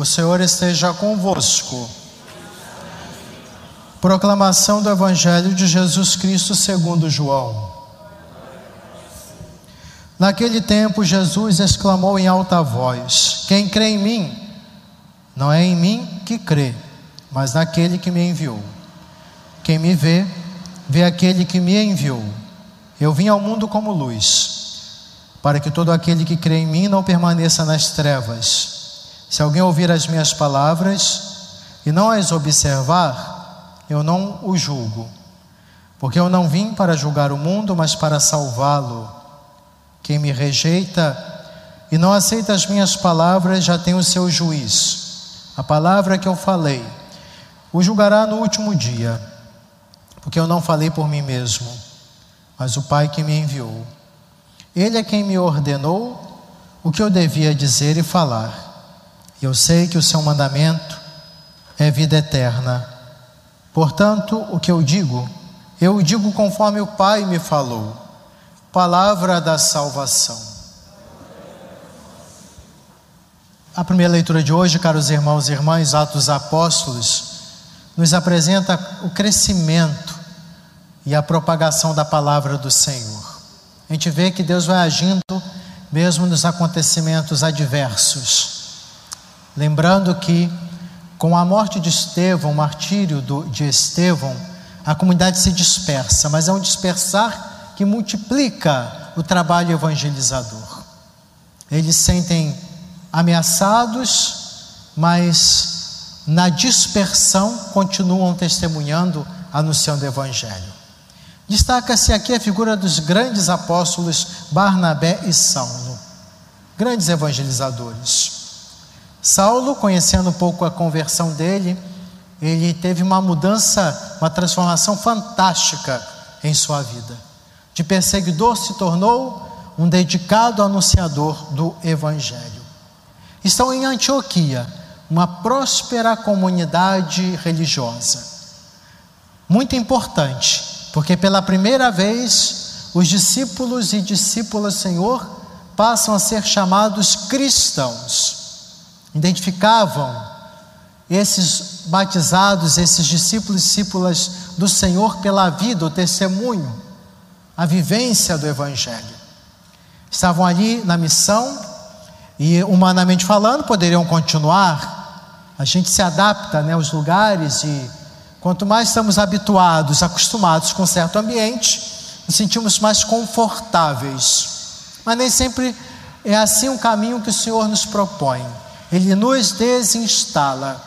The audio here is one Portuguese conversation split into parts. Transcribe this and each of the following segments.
O Senhor esteja convosco. Proclamação do Evangelho de Jesus Cristo segundo João. Naquele tempo, Jesus exclamou em alta voz: Quem crê em mim, não é em mim que crê, mas naquele que me enviou. Quem me vê, vê aquele que me enviou. Eu vim ao mundo como luz para que todo aquele que crê em mim não permaneça nas trevas. Se alguém ouvir as minhas palavras e não as observar, eu não o julgo, porque eu não vim para julgar o mundo, mas para salvá-lo. Quem me rejeita e não aceita as minhas palavras já tem o seu juiz. A palavra que eu falei o julgará no último dia, porque eu não falei por mim mesmo, mas o Pai que me enviou. Ele é quem me ordenou o que eu devia dizer e falar. Eu sei que o seu mandamento é vida eterna. Portanto, o que eu digo, eu digo conforme o Pai me falou. Palavra da salvação. A primeira leitura de hoje, caros irmãos e irmãs, Atos Apóstolos, nos apresenta o crescimento e a propagação da palavra do Senhor. A gente vê que Deus vai agindo mesmo nos acontecimentos adversos. Lembrando que, com a morte de Estevão, o martírio do, de Estevão, a comunidade se dispersa, mas é um dispersar que multiplica o trabalho evangelizador. Eles sentem ameaçados, mas na dispersão continuam testemunhando, anunciando o Evangelho. Destaca-se aqui a figura dos grandes apóstolos Barnabé e Saulo, grandes evangelizadores. Saulo, conhecendo um pouco a conversão dele, ele teve uma mudança, uma transformação fantástica em sua vida. De perseguidor se tornou um dedicado anunciador do Evangelho. Estão em Antioquia, uma próspera comunidade religiosa. Muito importante, porque pela primeira vez os discípulos e discípulas Senhor passam a ser chamados cristãos. Identificavam esses batizados, esses discípulos e discípulas do Senhor pela vida, o testemunho, a vivência do Evangelho. Estavam ali na missão e, humanamente falando, poderiam continuar. A gente se adapta né, aos lugares e Quanto mais estamos habituados, acostumados com certo ambiente, nos sentimos mais confortáveis. Mas nem sempre é assim o caminho que o Senhor nos propõe. Ele nos desinstala.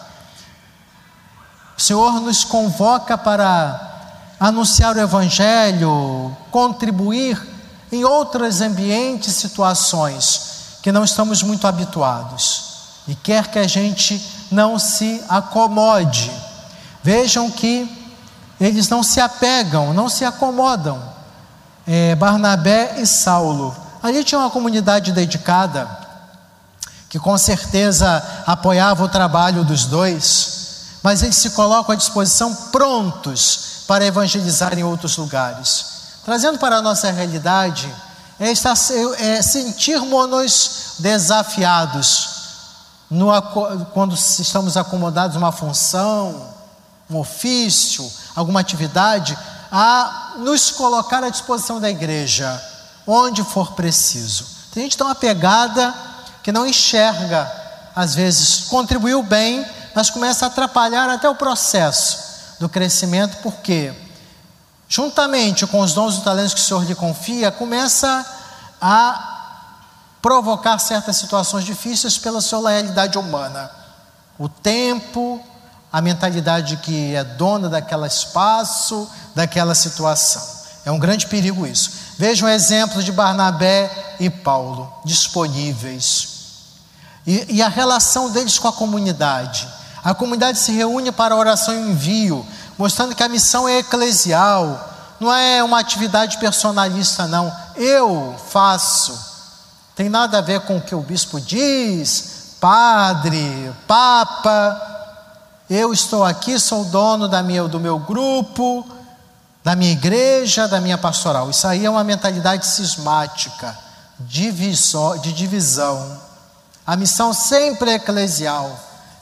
O Senhor nos convoca para anunciar o Evangelho, contribuir em outros ambientes, situações que não estamos muito habituados. E quer que a gente não se acomode Vejam que eles não se apegam, não se acomodam. É, Barnabé e Saulo. Ali tinha uma comunidade dedicada, que com certeza apoiava o trabalho dos dois, mas eles se colocam à disposição prontos para evangelizar em outros lugares. Trazendo para a nossa realidade, é, estar, é sentirmos-nos desafiados no, quando estamos acomodados numa função, um ofício, alguma atividade, a nos colocar à disposição da igreja, onde for preciso. Tem gente tão apegada que não enxerga, às vezes contribuiu bem, mas começa a atrapalhar até o processo do crescimento, porque juntamente com os dons e talentos que o Senhor lhe confia, começa a provocar certas situações difíceis pela sua realidade humana. O tempo, a mentalidade que é dona daquele espaço, daquela situação. É um grande perigo isso. Vejam o exemplo de Barnabé e Paulo, disponíveis. E, e, a relação deles com a comunidade. A comunidade se reúne para oração e envio, mostrando que a missão é eclesial, não é uma atividade personalista, não. Eu faço. Tem nada a ver com o que o bispo diz, padre, papa. Eu estou aqui, sou dono da minha, do meu grupo, da minha igreja, da minha pastoral. Isso aí é uma mentalidade cismática, de divisão. A missão sempre eclesial.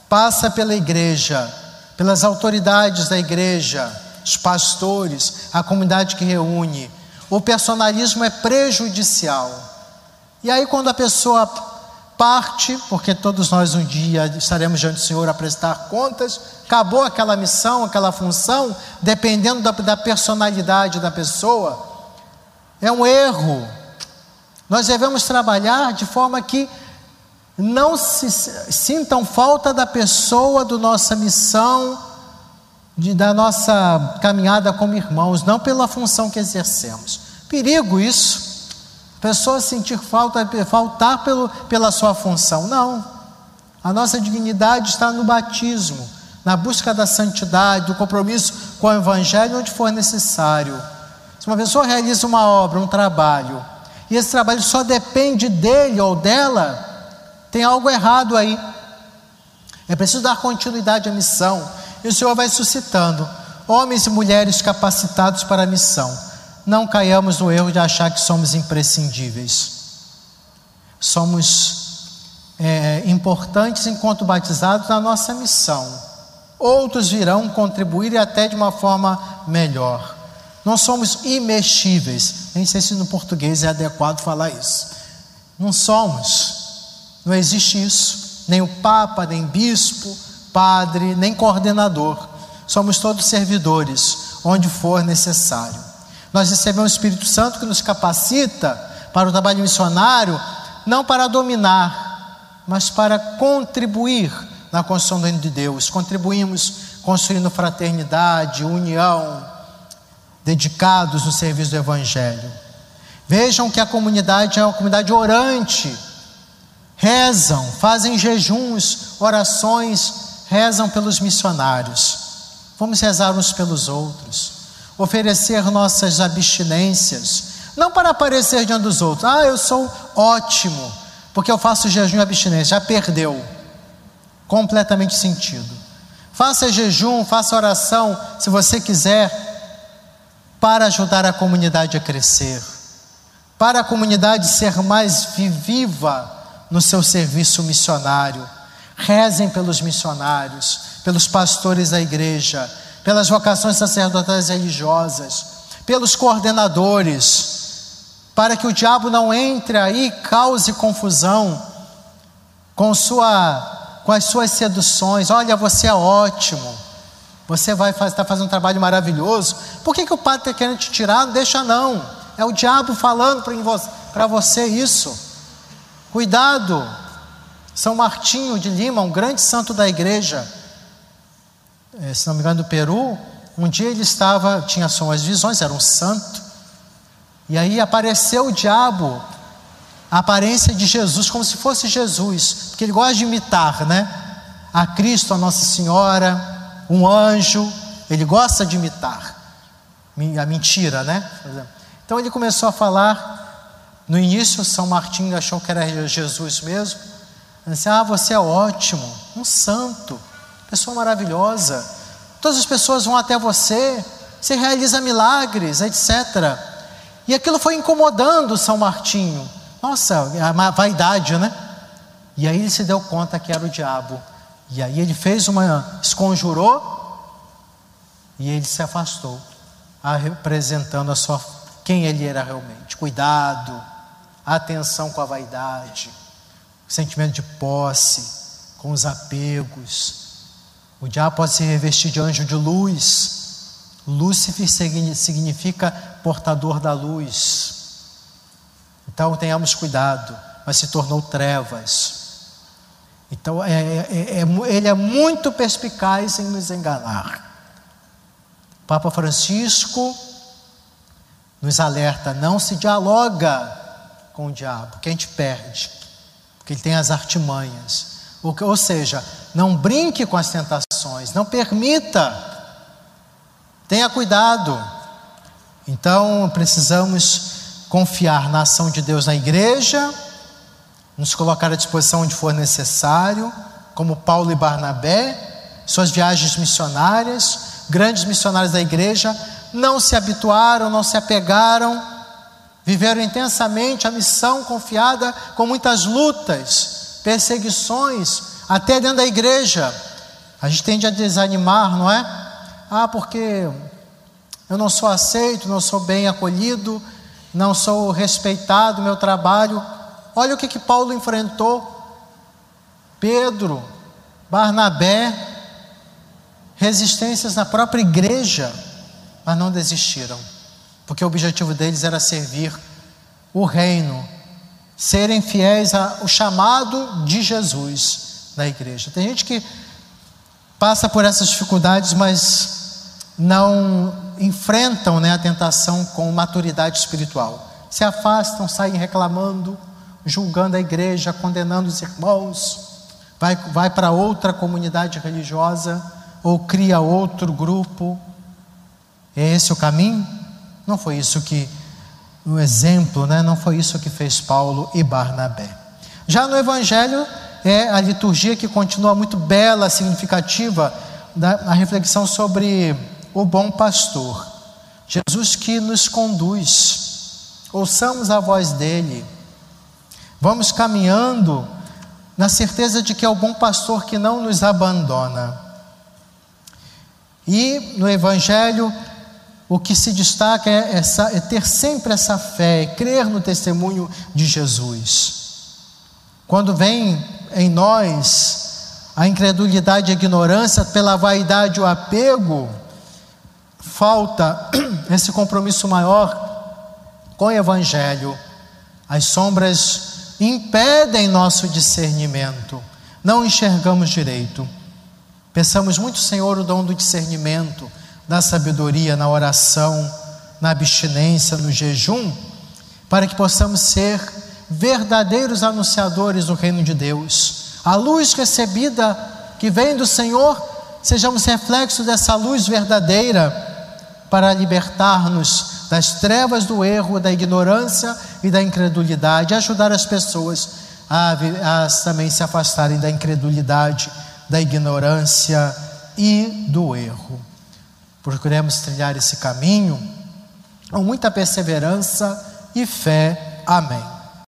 passa pela igreja, pelas autoridades da igreja, os pastores, a comunidade que reúne. O personalismo é prejudicial. E aí, quando a pessoa parte, porque todos nós um dia estaremos diante do Senhor a prestar contas, acabou aquela missão, aquela função, dependendo da, da personalidade da pessoa, é um erro. Nós devemos trabalhar de forma que não se sintam falta da pessoa, da nossa missão, de, da nossa caminhada como irmãos, não pela função que exercemos. Perigo isso. Pessoa sentir falta, faltar pelo, pela sua função. Não. A nossa dignidade está no batismo, na busca da santidade, do compromisso com o Evangelho, onde for necessário. Se uma pessoa realiza uma obra, um trabalho, e esse trabalho só depende dele ou dela, tem algo errado aí. É preciso dar continuidade à missão. E o Senhor vai suscitando homens e mulheres capacitados para a missão. Não caiamos no erro de achar que somos imprescindíveis. Somos é, importantes enquanto batizados na nossa missão. Outros virão contribuir e até de uma forma melhor. Não somos imexíveis. Nem sei se no português é adequado falar isso. Não somos. Não existe isso. Nem o Papa, nem bispo, padre, nem coordenador. Somos todos servidores, onde for necessário. Nós recebemos o Espírito Santo que nos capacita para o trabalho missionário, não para dominar, mas para contribuir na construção do reino de Deus. Contribuímos construindo fraternidade, união, dedicados no serviço do Evangelho. Vejam que a comunidade é uma comunidade orante rezam, fazem jejuns, orações, rezam pelos missionários. Vamos rezar uns pelos outros, oferecer nossas abstinências, não para aparecer diante dos outros, ah, eu sou ótimo, porque eu faço jejum e abstinência, já perdeu. Completamente sentido. Faça jejum, faça oração, se você quiser, para ajudar a comunidade a crescer, para a comunidade ser mais viva no seu serviço missionário. Rezem pelos missionários, pelos pastores da igreja, pelas vocações sacerdotais religiosas, pelos coordenadores, para que o diabo não entre aí e cause confusão com, sua, com as suas seduções. Olha, você é ótimo, você vai estar tá fazendo um trabalho maravilhoso. Por que, que o padre está querendo te tirar? Não deixa não. É o diabo falando para você isso. Cuidado! São Martinho de Lima, um grande santo da igreja, é, se não me engano, do Peru, um dia ele estava, tinha suas visões, era um santo, e aí apareceu o diabo, a aparência de Jesus, como se fosse Jesus, porque ele gosta de imitar, né? A Cristo, a Nossa Senhora, um anjo, ele gosta de imitar, a mentira, né? Então ele começou a falar no início, São Martinho achou que era Jesus mesmo. Ele disse: Ah, você é ótimo, um santo, pessoa maravilhosa. Todas as pessoas vão até você, você realiza milagres, etc. E aquilo foi incomodando São Martinho. Nossa, a vaidade, né? E aí ele se deu conta que era o diabo. E aí ele fez uma, esconjurou e ele se afastou, apresentando a sua quem ele era realmente. Cuidado, atenção com a vaidade, sentimento de posse, com os apegos. O diabo pode se revestir de anjo de luz. Lúcifer significa portador da luz. Então tenhamos cuidado, mas se tornou trevas. Então é, é, é, é ele é muito perspicaz em nos enganar. Papa Francisco nos alerta: não se dialoga com o diabo, que a gente perde, porque ele tem as artimanhas. Ou seja, não brinque com as tentações, não permita, tenha cuidado. Então precisamos confiar na ação de Deus na igreja, nos colocar à disposição onde for necessário, como Paulo e Barnabé, suas viagens missionárias, grandes missionários da igreja, não se habituaram, não se apegaram Viveram intensamente a missão confiada com muitas lutas, perseguições, até dentro da igreja. A gente tende a desanimar, não é? Ah, porque eu não sou aceito, não sou bem acolhido, não sou respeitado, meu trabalho. Olha o que, que Paulo enfrentou. Pedro, Barnabé, resistências na própria igreja, mas não desistiram, porque o objetivo deles era servir o reino, serem fiéis ao chamado de Jesus na igreja. Tem gente que passa por essas dificuldades, mas não enfrentam né, a tentação com maturidade espiritual. Se afastam, saem reclamando, julgando a igreja, condenando os irmãos, vai, vai para outra comunidade religiosa ou cria outro grupo. É esse o caminho? Não foi isso que o exemplo, né? Não foi isso que fez Paulo e Barnabé. Já no Evangelho é a liturgia que continua muito bela, significativa, da, a reflexão sobre o bom pastor. Jesus que nos conduz. Ouçamos a voz dele. Vamos caminhando na certeza de que é o bom pastor que não nos abandona. E no Evangelho, o que se destaca é, essa, é ter sempre essa fé, é crer no testemunho de Jesus. Quando vem em nós a incredulidade e a ignorância, pela vaidade o apego, falta esse compromisso maior com o Evangelho. As sombras impedem nosso discernimento, não enxergamos direito. Peçamos muito, Senhor, o dom do discernimento, da sabedoria na oração, na abstinência, no jejum, para que possamos ser verdadeiros anunciadores do reino de Deus. A luz recebida que vem do Senhor, sejamos reflexo dessa luz verdadeira para libertar-nos das trevas do erro, da ignorância e da incredulidade, ajudar as pessoas a, a também se afastarem da incredulidade, da ignorância e do erro. Procuremos trilhar esse caminho com muita perseverança e fé. Amém.